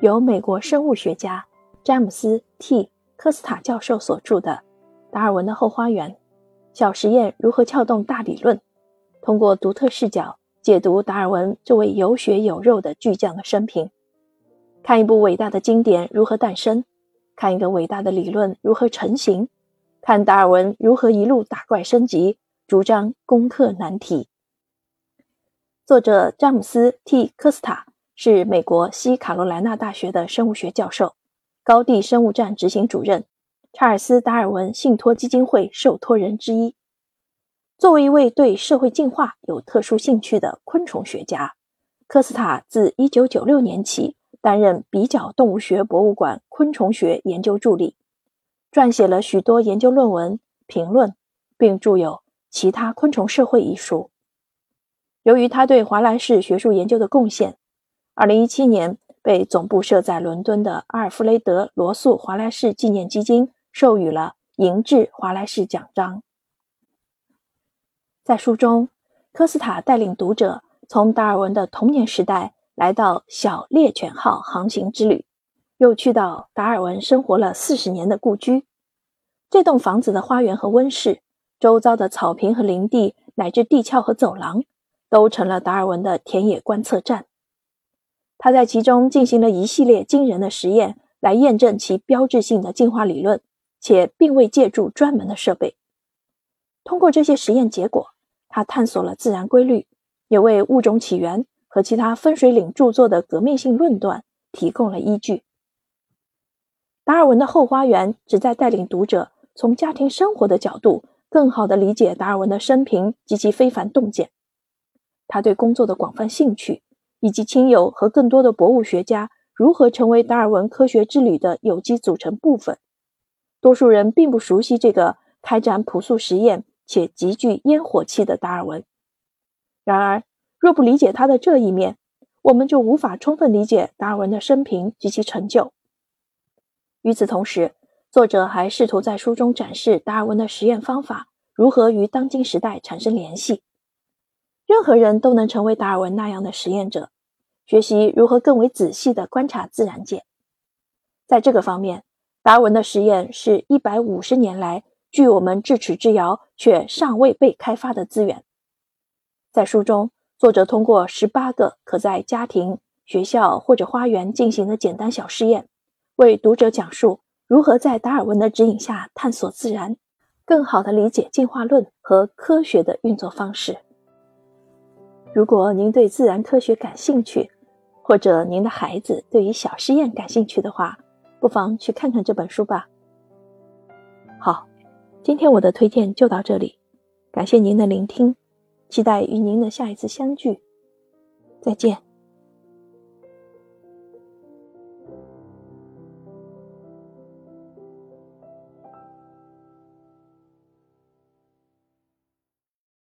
由美国生物学家詹姆斯 ·T· 科斯塔教授所著的《达尔文的后花园：小实验如何撬动大理论》，通过独特视角解读达尔文这位有血有肉的巨匠的生平，看一部伟大的经典如何诞生，看一个伟大的理论如何成型，看达尔文如何一路打怪升级，主张攻克难题。作者詹姆斯 ·T· 科斯塔是美国西卡罗来纳大学的生物学教授，高地生物站执行主任，查尔斯·达尔文信托基金会受托人之一。作为一位对社会进化有特殊兴趣的昆虫学家，科斯塔自1996年起担任比较动物学博物馆昆虫学研究助理，撰写了许多研究论文、评论，并著有《其他昆虫社会》一书。由于他对华莱士学术研究的贡献，2017年被总部设在伦敦的阿尔弗雷德·罗素·华莱士纪念基金授予了银质华莱士奖章。在书中，科斯塔带领读者从达尔文的童年时代来到小猎犬号航行之旅，又去到达尔文生活了四十年的故居。这栋房子的花园和温室，周遭的草坪和林地，乃至地壳和走廊。都成了达尔文的田野观测站。他在其中进行了一系列惊人的实验，来验证其标志性的进化理论，且并未借助专门的设备。通过这些实验结果，他探索了自然规律，也为《物种起源》和其他分水岭著作的革命性论断提供了依据。达尔文的后花园旨在带领读者从家庭生活的角度，更好地理解达尔文的生平及其非凡洞见。他对工作的广泛兴趣，以及亲友和更多的博物学家如何成为达尔文科学之旅的有机组成部分。多数人并不熟悉这个开展朴素实验且极具烟火气的达尔文。然而，若不理解他的这一面，我们就无法充分理解达尔文的生平及其成就。与此同时，作者还试图在书中展示达尔文的实验方法如何与当今时代产生联系。任何人都能成为达尔文那样的实验者，学习如何更为仔细地观察自然界。在这个方面，达尔文的实验是一百五十年来距我们咫尺之遥却尚未被开发的资源。在书中，作者通过十八个可在家庭、学校或者花园进行的简单小试验，为读者讲述如何在达尔文的指引下探索自然，更好地理解进化论和科学的运作方式。如果您对自然科学感兴趣，或者您的孩子对于小实验感兴趣的话，不妨去看看这本书吧。好，今天我的推荐就到这里，感谢您的聆听，期待与您的下一次相聚，再见。